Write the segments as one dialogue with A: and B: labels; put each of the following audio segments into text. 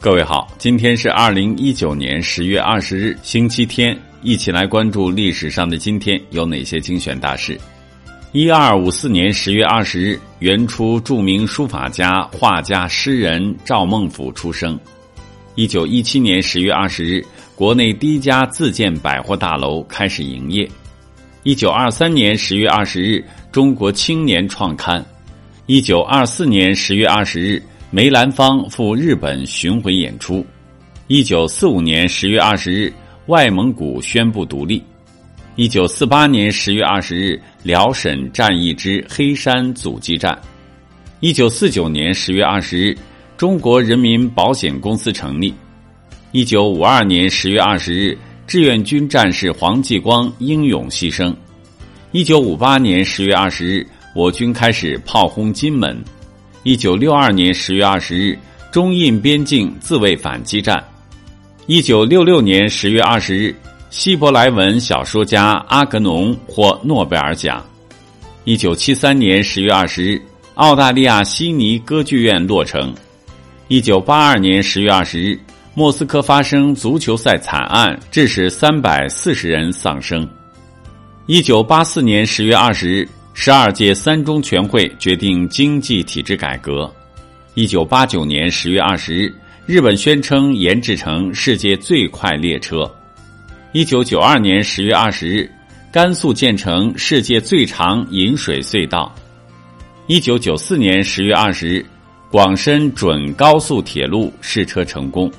A: 各位好，今天是二零一九年十月二十日，星期天，一起来关注历史上的今天有哪些精选大事。一二五四年十月二十日，元初著名书法家、画家、诗人赵孟俯出生。一九一七年十月二十日，国内第一家自建百货大楼开始营业。一九二三年十月二十日，中国青年创刊。一九二四年十月二十日。梅兰芳赴日本巡回演出。一九四五年十月二十日，外蒙古宣布独立。一九四八年十月二十日，辽沈战役之黑山阻击战。一九四九年十月二十日，中国人民保险公司成立。一九五二年十月二十日，志愿军战士黄继光英勇牺牲。一九五八年十月二十日，我军开始炮轰金门。一九六二年十月二十日，中印边境自卫反击战。一九六六年十月二十日，希伯来文小说家阿格农获诺贝尔奖。一九七三年十月二十日，澳大利亚悉尼歌剧院落成。一九八二年十月二十日，莫斯科发生足球赛惨案，致使三百四十人丧生。一九八四年十月二十日。十二届三中全会决定经济体制改革。一九八九年十月二十日，日本宣称研制成世界最快列车。一九九二年十月二十日，甘肃建成世界最长引水隧道。一九九四年十月二十日，广深准高速铁路试车成功。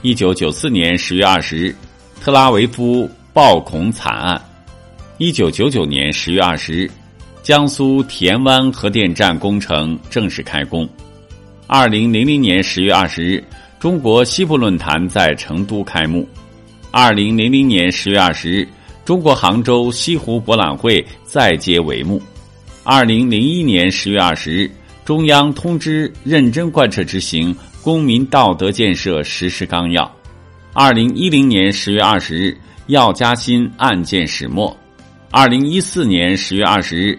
A: 一九九四年十月二十日，特拉维夫暴恐惨案。一九九九年十月二十日。江苏田湾核电站工程正式开工。二零零零年十月二十日，中国西部论坛在成都开幕。二零零零年十月二十日，中国杭州西湖博览会再揭帷幕。二零零一年十月二十日，中央通知认真贯彻执行公民道德建设实施纲要。二零一零年十月二十日，药家鑫案件始末。二零一四年十月二十日。